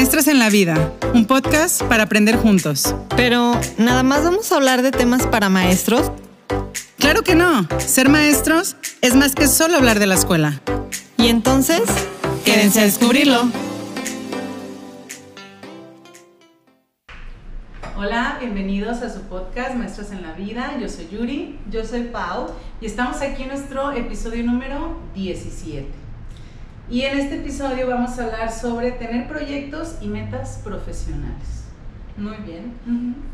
Maestras en la Vida, un podcast para aprender juntos. Pero, ¿nada más vamos a hablar de temas para maestros? Claro que no. Ser maestros es más que solo hablar de la escuela. Y entonces, quédense a descubrirlo. Hola, bienvenidos a su podcast Maestras en la Vida. Yo soy Yuri. Yo soy Pau. Y estamos aquí en nuestro episodio número 17. Y en este episodio vamos a hablar sobre tener proyectos y metas profesionales. Muy bien.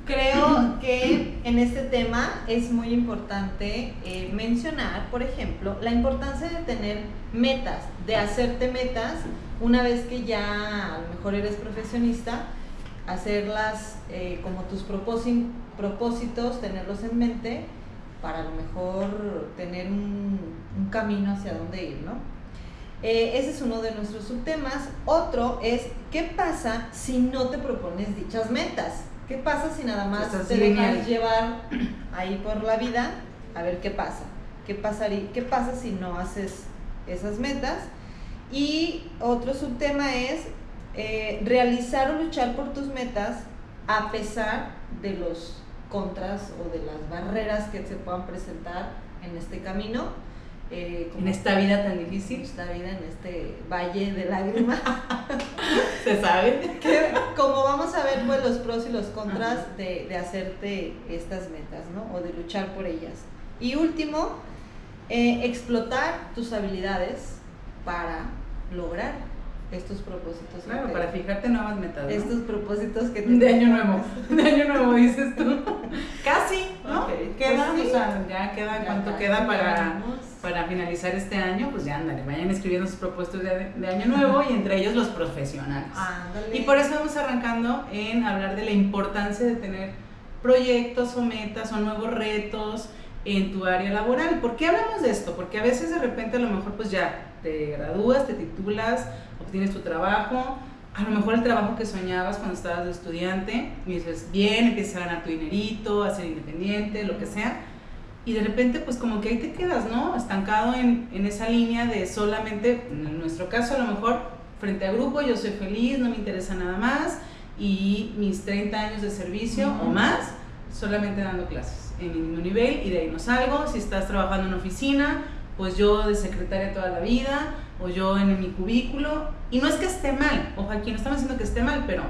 Creo que en este tema es muy importante eh, mencionar, por ejemplo, la importancia de tener metas, de hacerte metas una vez que ya a lo mejor eres profesionista, hacerlas eh, como tus propósitos, tenerlos en mente para a lo mejor tener un, un camino hacia dónde ir, ¿no? Eh, ese es uno de nuestros subtemas. Otro es, ¿qué pasa si no te propones dichas metas? ¿Qué pasa si nada más te dejas llevar ahí por la vida? A ver qué pasa. ¿Qué, pasaría, ¿Qué pasa si no haces esas metas? Y otro subtema es eh, realizar o luchar por tus metas a pesar de los contras o de las barreras que se puedan presentar en este camino eh, en esta vida tan difícil. Esta vida en este valle de lágrimas. ¿Se sabe? Que, como vamos a ver pues los pros y los contras de, de, hacerte estas metas, ¿no? O de luchar por ellas. Y último, eh, explotar tus habilidades para lograr estos propósitos. Claro, para fijarte nuevas metas. Estos propósitos que te De año nuevo, de año nuevo dices tú. Casi, ¿no? Queda, pues o sea, ya queda, ¿cuánto queda para, para finalizar este año? Pues ya ándale, vayan escribiendo sus propuestos de, de año nuevo y entre ellos los profesionales. Y por eso vamos arrancando en hablar de la importancia de tener proyectos o metas o nuevos retos en tu área laboral. ¿Por qué hablamos de esto? Porque a veces de repente a lo mejor pues ya te gradúas, te titulas, obtienes tu trabajo, a lo mejor el trabajo que soñabas cuando estabas de estudiante, y dices, bien, empiezas a ganar tu dinerito, a ser independiente, lo que sea, y de repente pues como que ahí te quedas, ¿no? Estancado en, en esa línea de solamente, en nuestro caso a lo mejor, frente a grupo, yo soy feliz, no me interesa nada más, y mis 30 años de servicio o más, solamente dando clases en mismo nivel y de ahí no salgo. Si estás trabajando en oficina, pues yo de secretaria toda la vida, o yo en mi cubículo. Y no es que esté mal, ojo, aquí no estamos diciendo que esté mal, pero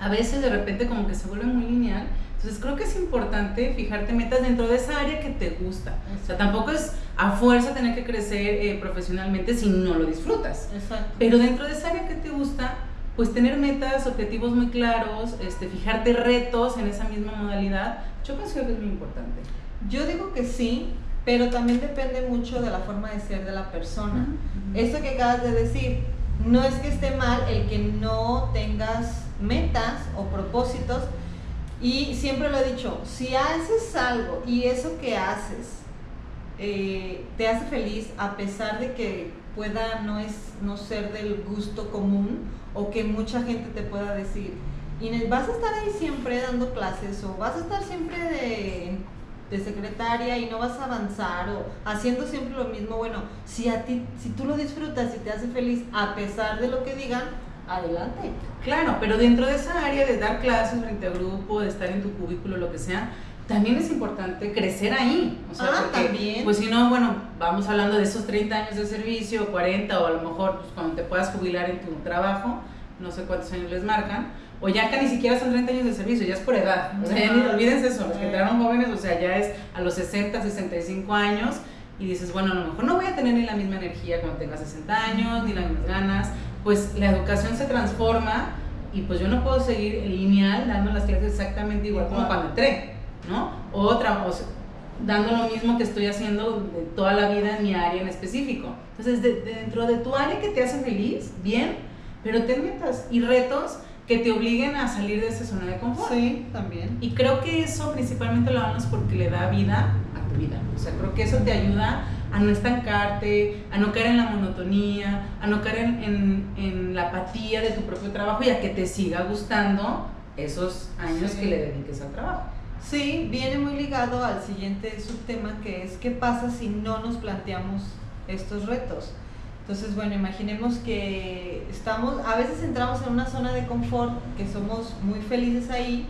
a veces de repente como que se vuelve muy lineal. Entonces creo que es importante fijarte metas dentro de esa área que te gusta. O sea, tampoco es a fuerza tener que crecer eh, profesionalmente si no lo disfrutas. Exacto. Pero dentro de esa área que te gusta, pues tener metas, objetivos muy claros, este, fijarte retos en esa misma modalidad, yo considero que es muy importante. Yo digo que sí, pero también depende mucho de la forma de ser de la persona. Esto que acabas de decir, no es que esté mal el que no tengas metas o propósitos, y siempre lo he dicho, si haces algo y eso que haces eh, te hace feliz a pesar de que pueda no, es, no ser del gusto común o que mucha gente te pueda decir, Inés, vas a estar ahí siempre dando clases o vas a estar siempre de de secretaria y no vas a avanzar o haciendo siempre lo mismo, bueno, si a ti, si tú lo disfrutas y te hace feliz a pesar de lo que digan, adelante. Claro, pero dentro de esa área de dar clases frente a grupo, de estar en tu cubículo, lo que sea, también es importante crecer ahí. O sea, ah, también. Pues si no, bueno, vamos hablando de esos 30 años de servicio, 40 o a lo mejor pues, cuando te puedas jubilar en tu trabajo, no sé cuántos años les marcan, o ya que ni siquiera son 30 años de servicio, ya es por edad. O sea, ya ni olvídense eso, los que entraron jóvenes, o sea, ya es a los 60, 65 años y dices, bueno, a lo mejor no voy a tener ni la misma energía cuando tenga 60 años, ni las mismas ganas, pues la educación se transforma y pues yo no puedo seguir lineal dando las clases exactamente igual como cuando entré, ¿no? O otra, o dando lo mismo que estoy haciendo de toda la vida en mi área en específico. Entonces, dentro de tu área que te hace feliz, bien, pero ten metas y retos que te obliguen a salir de esa zona de confort. Sí, también. Y creo que eso principalmente lo hagas porque le da vida a tu vida. O sea, creo que eso te ayuda a no estancarte, a no caer en la monotonía, a no caer en, en, la apatía de tu propio trabajo y a que te siga gustando esos años que le dediques al trabajo. Sí, viene muy ligado al siguiente subtema que es qué pasa si no nos planteamos estos retos. Entonces, bueno, imaginemos que estamos, a veces entramos en una zona de confort, que somos muy felices ahí,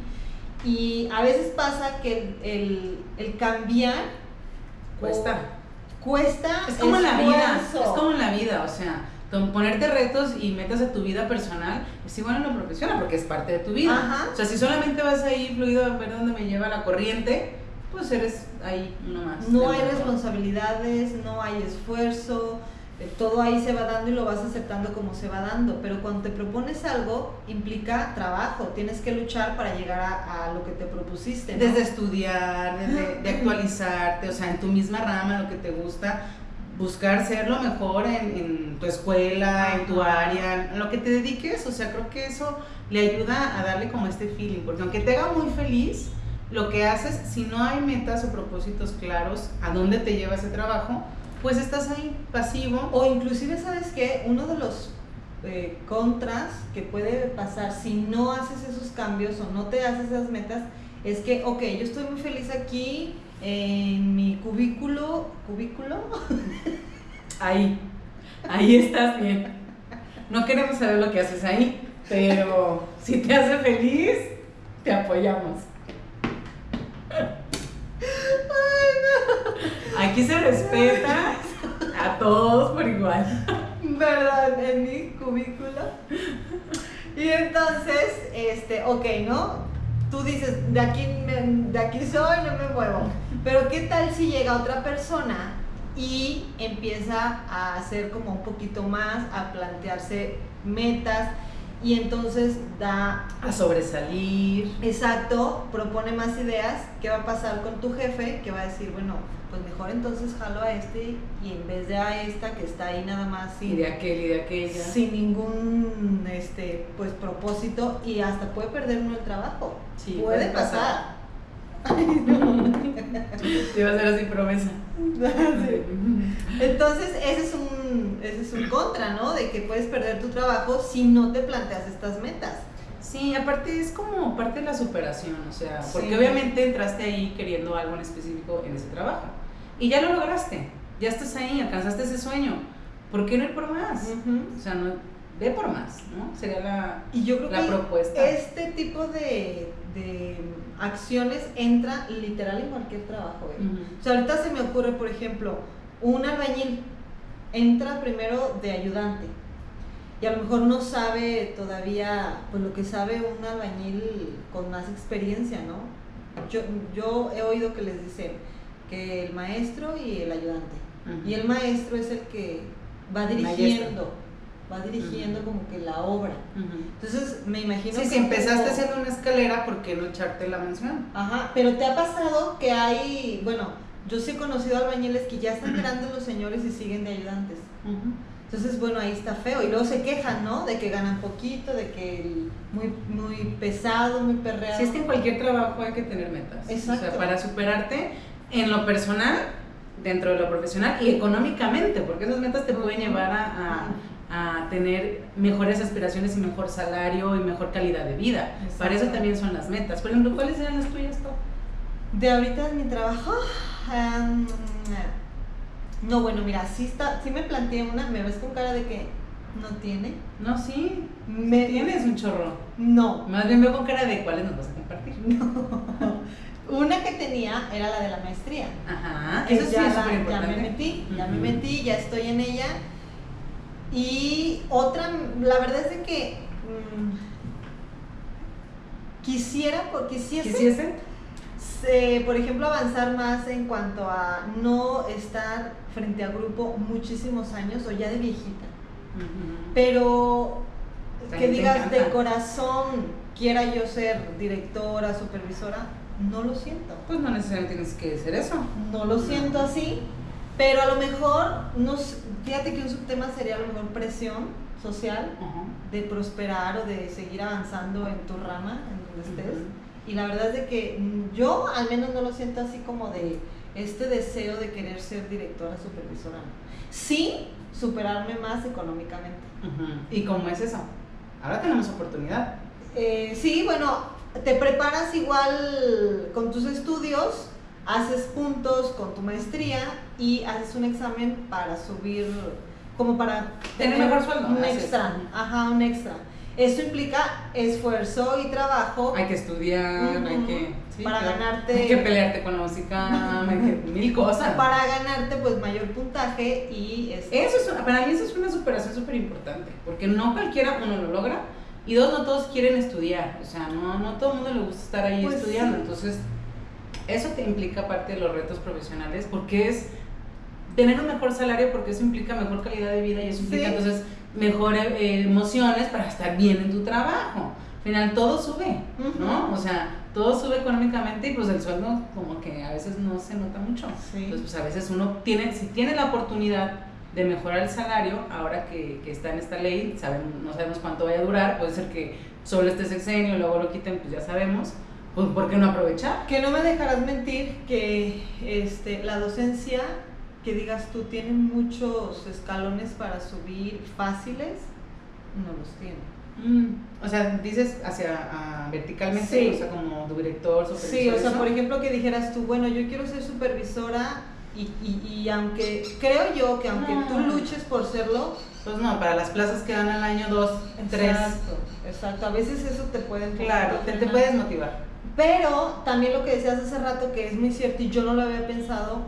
y a veces pasa que el, el cambiar cuesta. cuesta. Es como en la vida, es como en la vida, o sea, ponerte retos y metas a tu vida personal es igual en lo profesional porque es parte de tu vida. O sea, si solamente vas ahí fluido a ver dónde me lleva la corriente, pues eres ahí uno más. No hay responsabilidades, no hay esfuerzo, todo ahí se va dando y lo vas aceptando como se va dando, pero cuando te propones algo implica trabajo, tienes que luchar para llegar a, lo que te propusiste. Desde estudiar, desde de actualizarte, o sea, en tu misma rama, lo que te gusta, buscar ser lo mejor en, tu escuela, en tu área, en lo que te dediques, o sea, creo que eso le ayuda a darle como este feeling, porque aunque te haga muy feliz, lo que haces, si no hay metas o propósitos claros a dónde te lleva ese trabajo, pues estás ahí pasivo. O inclusive, ¿sabes qué? Uno de los eh, contras que puede pasar si no haces esos cambios o no te haces esas metas es que, ok, yo estoy muy feliz aquí en mi cubículo, cubículo. Ahí, ahí estás bien. No queremos saber lo que haces ahí, pero si te hace feliz, te apoyamos. Aquí se respeta a todos por igual. ¿Verdad? En mi cubículo. Y entonces, este, ok, ¿no? Tú dices, de aquí, de aquí soy, no me muevo. Pero ¿qué tal si llega otra persona y empieza a hacer como un poquito más, a plantearse metas? Y entonces da a sobresalir. Exacto, propone más ideas. ¿Qué va a pasar con tu jefe? Que va a decir, bueno, pues mejor entonces jalo a este y en vez de a esta que está ahí nada más sin, y de aquel y de aquella. Sin ningún este pues propósito y hasta puede perder uno el trabajo. Sí, puede, pasar. Te va a ser así promesa. Entonces, ese es un ese es un contra, ¿no? De que puedes perder tu trabajo si no te planteas estas metas. Sí, aparte es como parte de la superación, o sea, porque obviamente entraste ahí queriendo algo en específico en ese trabajo y ya lo lograste, ya estás ahí, alcanzaste ese sueño. ¿Por qué no ir por más? O sea, no, ve por más, ¿no? Sería la, y yo creo que propuesta. Este tipo de, de, acciones entra literal en cualquier trabajo. ¿eh? O sea, ahorita se me ocurre, por ejemplo, un albañil entra primero de ayudante y a lo mejor no sabe todavía pues lo que sabe un albañil con más experiencia, ¿no? Yo, yo he oído que les dicen que el maestro y el ayudante. Y el maestro es el que va dirigiendo, va dirigiendo como que la obra. Entonces me imagino sí, que... si empezaste haciendo una escalera, ¿por qué no echarte la mención? Ajá, pero te ha pasado que hay, bueno, yo sí he conocido albañiles que ya están grandes los señores y siguen de ayudantes. Entonces, bueno, ahí está feo. Y luego se quejan, ¿no? De que ganan poquito, de que muy, muy pesado, muy perreado. Si es que en cualquier trabajo hay que tener metas. Exacto. O sea, para superarte en lo personal, dentro de lo profesional y económicamente, porque esas metas te pueden llevar a, a, tener mejores aspiraciones y mejor salario y mejor calidad de vida. Para eso también son las metas. Por ejemplo, ¿cuáles eran las tuyas, De ahorita en mi trabajo... Em, no, bueno, mira, sí, está, sí me planteé una, me ves con cara de que no tiene. No, sí. Me, tienes un chorro. No. Más bien veo con cara de cuáles nos vas a compartir. No. Una que tenía era la de la maestría. Ajá. Eso sí ya, es ya me metí, ya me metí, ya estoy en ella. Y otra, la verdad es de que mm, quisiera, quisiese, ¿Quisiese? por ejemplo, avanzar más en cuanto a no estar frente a grupo muchísimos años o ya de viejita. Pero que digas de corazón, quiera yo ser directora, supervisora, no lo siento. Pues no necesariamente tienes que ser eso. No lo siento así, pero a lo mejor, nos, fíjate que un subtema sería a lo mejor presión social de prosperar o de seguir avanzando en tu rama, en donde estés. Y la verdad es de que yo al menos no lo siento así como de este deseo de querer ser directora, supervisora. Sí, superarme más económicamente. ¿Y cómo es eso? Ahora tenemos oportunidad. Eh, sí, bueno, te preparas igual con tus estudios, haces puntos con tu maestría y haces un examen para subir como para tener, mejor sueldo. Un extra, ajá, un extra. Esto implica esfuerzo y trabajo. Hay que estudiar, hay que... para ganarte... Hay que pelearte con la música, hay que... mil cosas. Para ganarte pues mayor puntaje y... Eso es, para mí eso es una superación súper importante, porque no cualquiera uno lo logra y dos, no todos quieren estudiar, o sea, no, no todo el mundo le gusta estar ahí pues estudiando, entonces eso te implica parte de los retos profesionales porque es tener un mejor salario porque eso implica mejor calidad de vida y eso implica entonces mejores eh, emociones para estar bien en tu trabajo. Al final todo sube, ¿no? O sea, todo sube económicamente y pues el sueldo como que a veces no se nota mucho. Entonces pues a veces uno tiene, si tiene la oportunidad de mejorar el salario, ahora que, que está en esta ley, sabemos, no sabemos cuánto vaya a durar, puede ser que solo este sexenio luego lo quiten, pues ya sabemos, pues ¿por qué no aprovechar? Que no me dejarás mentir que este, la docencia que digas tú, ¿tienen muchos escalones para subir fáciles? No los tiene. Mm, o sea, dices hacia verticalmente, o sea, como director, supervisor. Sí, o sea, por ejemplo, que dijeras tú, bueno, yo quiero ser supervisora y, y, aunque creo yo que aunque tú luches por serlo, pues no, para las plazas que dan al año 2, 3. Exacto, exacto. A veces eso te puede Claro, te, te puedes motivar. Pero también lo que decías hace rato, que es muy cierto y yo no lo había pensado,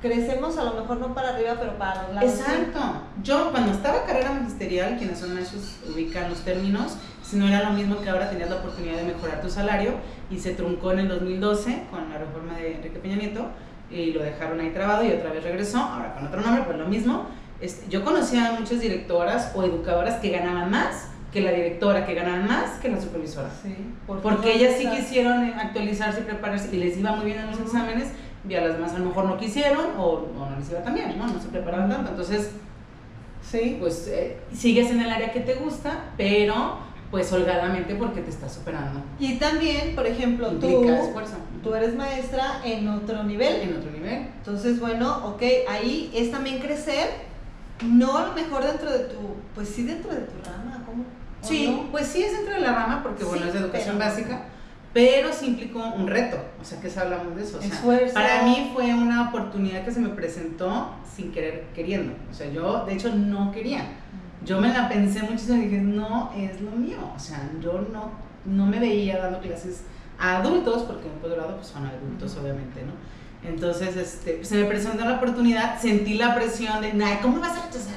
crecemos a lo mejor no para arriba, pero para los lados. Exacto. Yo cuando estaba carrera magisterial, quienes son esos ubican los términos, si no era lo mismo que ahora tenías la oportunidad de mejorar tu salario y se truncó en el 2012 con la reforma de Enrique Peña Nieto y lo dejaron ahí trabado y otra vez regresó, ahora con otro nombre, pues lo mismo. Este, yo conocía a muchas directoras o educadoras que ganaban más que la directora, que ganaban más que la supervisora. Sí, porque ellas sí quisieron actualizarse y prepararse y les iba muy bien en los exámenes y a las demás a lo mejor no quisieron o, no les iba tan bien, ¿no? No se preparaban tanto. Entonces, sí. pues eh, sigues en el área que te gusta, pero pues holgadamente porque te estás superando. Y también, por ejemplo, tú, tú eres maestra en otro nivel. En otro nivel. Entonces, bueno, ok, ahí es también crecer, no a lo mejor dentro de tu, pues sí dentro de tu rama, ¿cómo? Sí, pues sí es dentro de la rama porque, bueno, es de educación básica pero sí implicó un reto, o sea, que hablamos de eso. O sea, para mí fue una oportunidad que se me presentó sin querer, queriendo. O sea, yo de hecho no quería. Yo me la pensé muchísimo y dije, no es lo mío. O sea, yo no, no me veía dando clases a adultos, porque en posgrado pues son adultos, obviamente, ¿no? Entonces, este, se me presentó la oportunidad, sentí la presión de, ¿cómo vas a rechazar?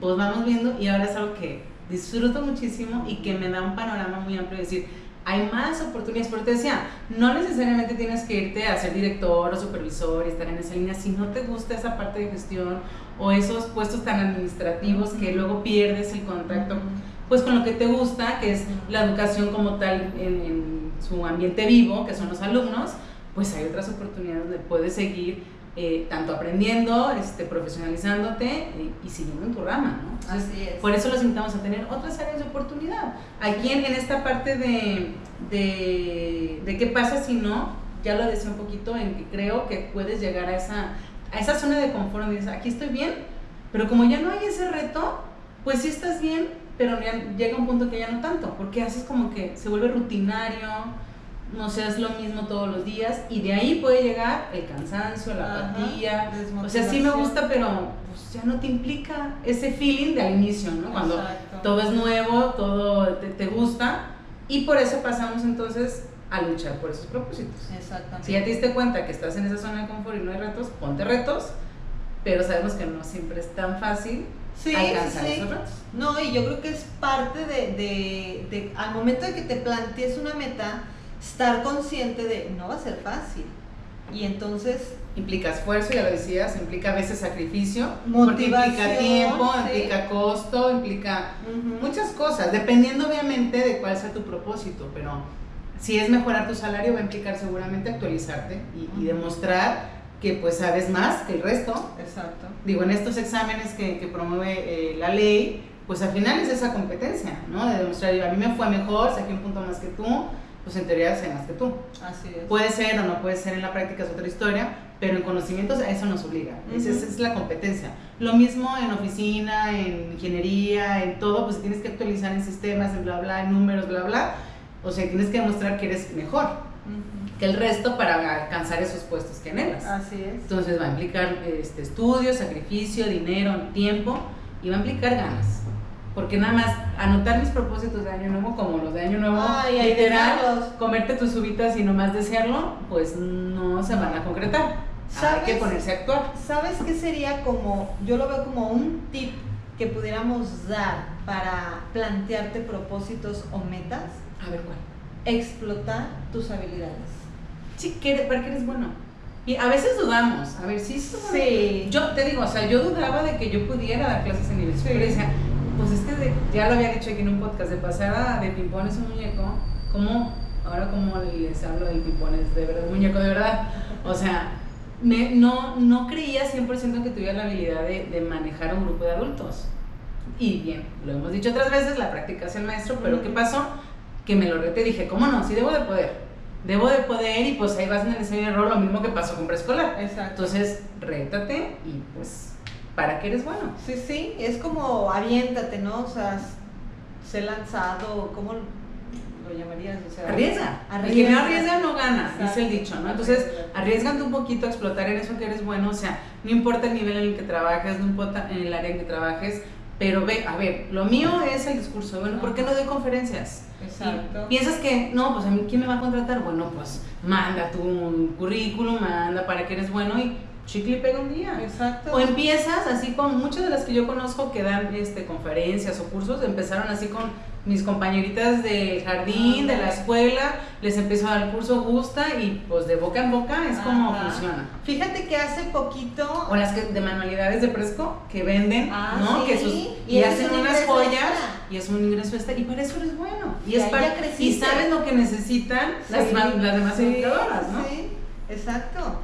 Pues vamos viendo y ahora es algo que disfruto muchísimo y que me da un panorama muy amplio de decir, hay más oportunidades, porque te decía, no necesariamente tienes que irte a ser director o supervisor y estar en esa línea. Si no te gusta esa parte de gestión o esos puestos tan administrativos que luego pierdes el contacto pues con lo que te gusta, que es la educación como tal en, su ambiente vivo, que son los alumnos, pues hay otras oportunidades donde puedes seguir eh, tanto aprendiendo, este, profesionalizándote eh, y siguiendo en tu rama, ¿no? Así es. Por eso los invitamos a tener otras áreas de oportunidad. Aquí en, en esta parte de, de, de, qué pasa si no, ya lo decía un poquito, en que creo que puedes llegar a esa, a esa zona de confort donde dices, aquí estoy bien, pero como ya no hay ese reto, pues sí estás bien, pero llega un punto que ya no tanto, porque haces como que se vuelve rutinario, no seas lo mismo todos los días y de ahí puede llegar el cansancio, la apatía. O sea, sí me gusta, pero pues, ya no te implica ese feeling de al inicio, ¿no? Cuando todo es nuevo, todo te, gusta y por eso pasamos entonces a luchar por esos propósitos. Exactamente. Si ya te diste cuenta que estás en esa zona de confort y no hay retos, ponte retos, pero sabemos que no siempre es tan fácil alcanzar esos retos. No, y yo creo que es parte de, de, de, al momento de que te plantees una meta, estar consciente de no va a ser fácil. Y entonces... Implica esfuerzo, ya lo decías, implica a veces sacrificio, implica tiempo, implica costo, implica muchas cosas, dependiendo obviamente de cuál sea tu propósito, pero si es mejorar tu salario va a implicar seguramente actualizarte y, demostrar que pues sabes más que el resto. Exacto. Digo, en estos exámenes que, que promueve eh, la ley, pues al final es esa competencia, ¿no? De demostrar, a mí me fue mejor, saqué un punto más que tú, pues en teoría que tú. Así es. Puede ser o no puede ser en la práctica, es otra historia, pero en conocimientos a eso nos obliga. esa, es la competencia. Lo mismo en oficina, en ingeniería, en todo, pues tienes que actualizar en sistemas, en bla, bla, en números, bla, bla. O sea, tienes que demostrar que eres mejor. que el resto para alcanzar esos puestos que anhelas. Así es. Entonces va a implicar este, estudio, sacrificio, dinero, tiempo y va a implicar ganas. Porque nada más anotar mis propósitos de año nuevo, como los de año nuevo, literal, comerte tus uvitas y nomás desearlo, pues no se van a concretar. Hay que ponerse a actuar. ¿Sabes qué sería como, yo lo veo como un tip que pudiéramos dar para plantearte propósitos o metas? A ver cuál. Explotar tus habilidades. Sí, ¿para qué eres bueno? Y a veces dudamos, a ver, si sí, Yo te digo, o sea, yo dudaba de que yo pudiera dar clases en nivel sí. Pues es que ya lo había dicho aquí en un podcast, de pasar a de pimpones un muñeco, como, ahora como les hablo del pimpones, de verdad, muñeco de verdad, o sea, me, no, no creía 100% que tuviera la habilidad de, de, manejar un grupo de adultos. Y bien, lo hemos dicho otras veces, la práctica es el maestro, pero ¿qué pasó? Que me lo reté, dije, ¿cómo no? Sí debo de poder. Debo de poder y pues ahí vas en el enseño error, lo mismo que pasó con preescolar. Exacto. Entonces, rétate y pues, ¿para qué eres bueno? Sí, sí, es como aviéntate, ¿no? O sea, sé lanzado, ¿cómo lo llamarías? O sea, arriesga. El que no arriesga no gana, dice el dicho, ¿no? Entonces, arriesgate un poquito a explotar en eso que eres bueno, o sea, no importa el nivel en el que trabajes, no importa en el área en que trabajes, pero ve, a ver, lo mío es el discurso, bueno, ¿por qué no doy conferencias? Exacto. piensas que, no, pues a mí, ¿quién me va a contratar? Bueno, pues manda tu currículum, manda para que eres bueno y chicle y pega un día. Exacto. O empiezas así con muchas de las que yo conozco que dan este, conferencias o cursos, empezaron así con mis compañeritas del jardín, de la escuela, les empezó a dar el curso, gusta y pues de boca en boca es como funciona. Fíjate que hace poquito... O las que de manualidades de Fresco que venden, ah, ¿no? Que y, hacen unas joyas y es un ingreso extra y para eso eres bueno. Y, es para, y sabes lo que necesitan las, las demás educadoras, ¿no? Sí, exacto.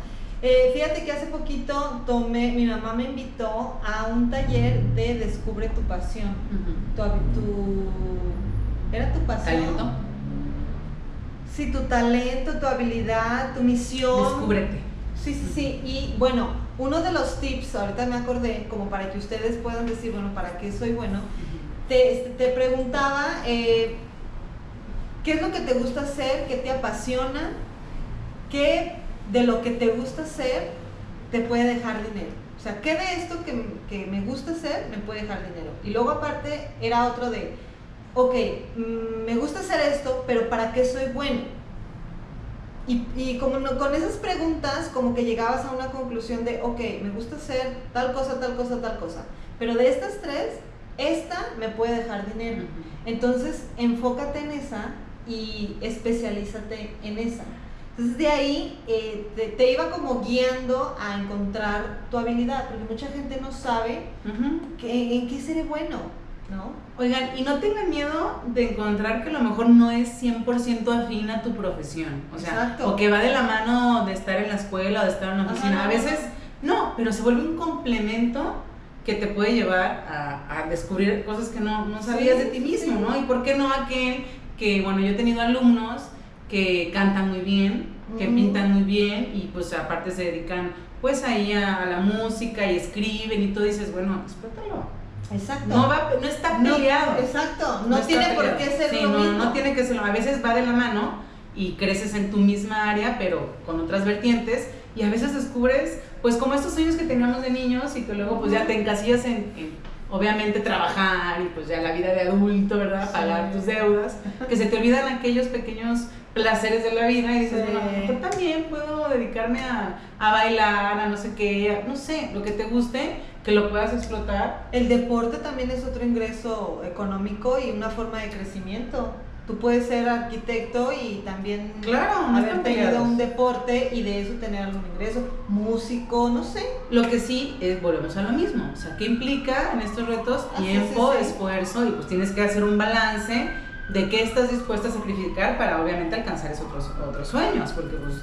Eh, fíjate que hace poquito tomé, mi mamá me invitó a un taller de Descubre tu pasión. tu, ¿Era tu pasión? ¿Talento? Sí, tu talento, tu habilidad, tu misión. Descúbrete. Sí, sí, sí. Y bueno, uno de los tips, ahorita me acordé, como para que ustedes puedan decir, bueno, ¿para qué soy bueno? te, te, preguntaba, eh, ¿qué es lo que te gusta hacer? ¿Qué te apasiona? ¿Qué de lo que te gusta hacer te puede dejar dinero. O sea, ¿qué de esto que, me gusta hacer me puede dejar dinero? Y luego aparte era otro de, ok, mm, me gusta hacer esto, pero ¿para qué soy bueno? Y, y como no, con esas preguntas, como que llegabas a una conclusión de, ok, me gusta hacer tal cosa, tal cosa, tal cosa. Pero de estas tres, esta me puede dejar dinero. Entonces, enfócate en esa y especialízate en esa. Entonces de ahí eh, te, iba como guiando a encontrar tu habilidad, porque mucha gente no sabe en qué seré bueno, ¿no? Oigan, y no tengan miedo de encontrar que a lo mejor no es 100% afín a tu profesión, o sea, o que va de la mano de estar en la escuela o de estar en la oficina. a veces no, pero se vuelve un complemento que te puede llevar a, descubrir cosas que no, sabías de ti mismo, ¿no? Y por qué no aquel que, bueno, yo he tenido alumnos que cantan muy bien, que pintan muy bien y pues aparte se dedican pues ahí a, la música y escriben y tú dices, bueno, explótalo. Exacto. No, va, no está peleado. exacto, no, tiene por qué ser lo no, mismo. No tiene que ser A veces va de la mano y creces en tu misma área, pero con otras vertientes y a veces descubres, pues como estos sueños que teníamos de niños y que luego pues ya te encasillas en, obviamente trabajar y pues ya la vida de adulto, ¿verdad? Pagar tus deudas, que se te olvidan aquellos pequeños placeres de la vida y dices, bueno, yo también puedo dedicarme a, a, bailar, a no sé qué, no sé, lo que te guste, que lo puedas explotar. El deporte también es otro ingreso económico y una forma de crecimiento. Tú puedes ser arquitecto y también claro, haber tenido un deporte y de eso tener algún ingreso, músico, no sé. Lo que sí es, volvemos a lo mismo, o sea, ¿qué implica en estos retos? Tiempo, esfuerzo y pues tienes que hacer un balance de qué estás dispuesta a sacrificar para obviamente alcanzar esos otros, otros sueños, porque pues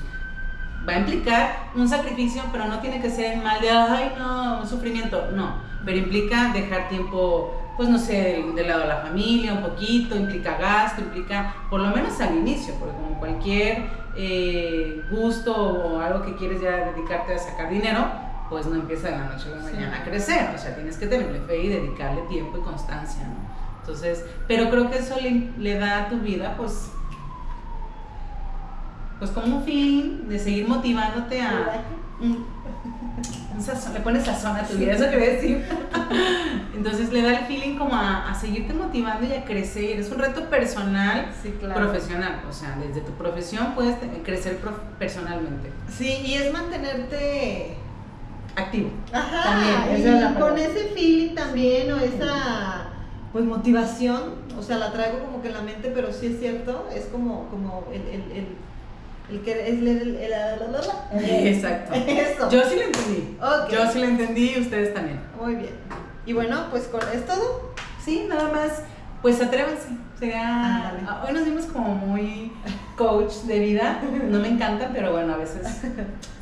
va a implicar un sacrificio, pero no tiene que ser en mal de, ay, no, un sufrimiento, no, pero implica dejar tiempo, pues no sé, del, lado de la familia un poquito, implica gasto, implica, por lo menos al inicio, porque como cualquier eh, gusto o algo que quieres ya dedicarte a sacar dinero, pues no empieza de la noche a la mañana a crecer, o sea, tienes que tenerle fe y dedicarle tiempo y constancia, ¿no? Entonces, pero creo que eso le, da a tu vida, pues, pues como un fin de seguir motivándote a... le pones sazón a tu vida, eso quería decir. Entonces le da el feeling como a, seguirte motivando y a crecer. Es un reto personal, profesional. O sea, desde tu profesión puedes crecer personalmente. Sí, y es mantenerte activo. Ajá, también. Y con ese feeling también o esa pues motivación, o sea, la traigo como que en la mente, pero sí es cierto, es como, como el, el, el el que es el, el, Exacto. Eso. Yo sí lo entendí. Yo sí lo entendí y ustedes también. Muy bien. Y bueno, pues ¿es todo? Sí, nada más. Pues atrévanse. Ah, hoy nos vimos como muy coach de vida. No me encanta, pero bueno, a veces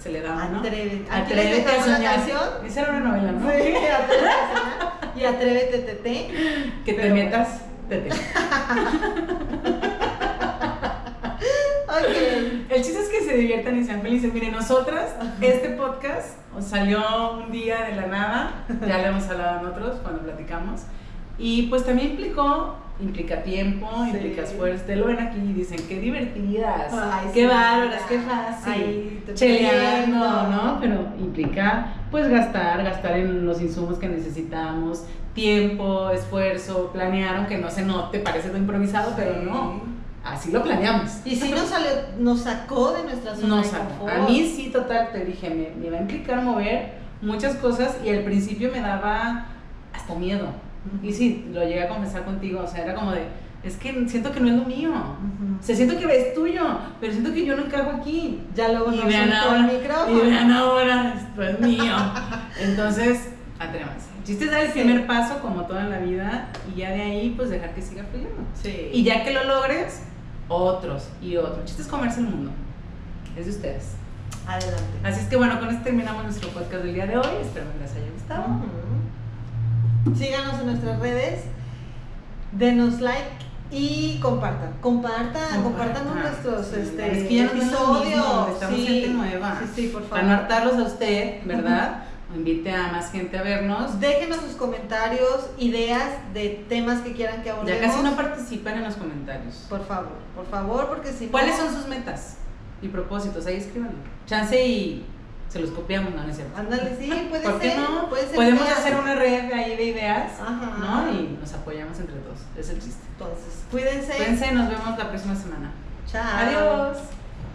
se le da. ¿no? Atrévete. Atrévete a soñar. Esa era una novela, ¿no? Sí, atrévete a soñar. Y atrévete, tete. Que te metas, tete. El chiste es que se diviertan y sean felices. Miren, nosotras, este podcast salió un día de la nada, ya le hemos hablado en otros cuando platicamos, y pues también implicó, implica tiempo, implica esfuerzo. Te lo ven aquí y dicen, qué divertidas, qué bárbaras, qué fácil, cheleando, ¿no? Pero implica pues gastar, gastar en los insumos que necesitamos, tiempo, esfuerzo, planear, aunque no se note, parece lo improvisado, pero no así lo planeamos. Y si nos salió, nos sacó de nuestra zona nos sacó. A mí sí, total, te dije, me, me, va a implicar mover muchas cosas y al principio me daba hasta miedo. Y sí, lo llegué a confesar contigo, o sea, era como de, es que siento que no es lo mío. O sea, siento que es tuyo, pero siento que yo no encajo aquí. Ya luego y vean ahora, el micrófono. Y vean ahora, esto es mío. Entonces, atrévanse. El chiste es dar el primer paso, como toda la vida, y ya de ahí, pues dejar que siga fluyendo. Sí. Y ya que lo logres, otros y otros. El chiste es comerse el mundo. Es de ustedes. Adelante. Así es que bueno, con esto terminamos nuestro podcast del día de hoy. Espero que les haya gustado. Síganos en nuestras redes. Denos like y compartan. Compartan, compartan nuestros este, es que episodios. Estamos gente nueva. Sí, sí, por favor. Para no hartarlos a usted, ¿verdad? invite a más gente a vernos. Déjenos sus comentarios, ideas de temas que quieran que abordemos. Ya casi no participan en los comentarios. Por favor, por favor, porque si ¿Cuáles son sus metas y propósitos? Ahí escríbanlo. Chance y se los copiamos, no, no es cierto. Ándale, sí, puede ¿Por qué no? Puede ser Podemos hacer una red ahí de ideas, ¿no? Y nos apoyamos entre todos. Es el chiste. Entonces, cuídense. Cuídense, nos vemos la próxima semana. Chao. Adiós.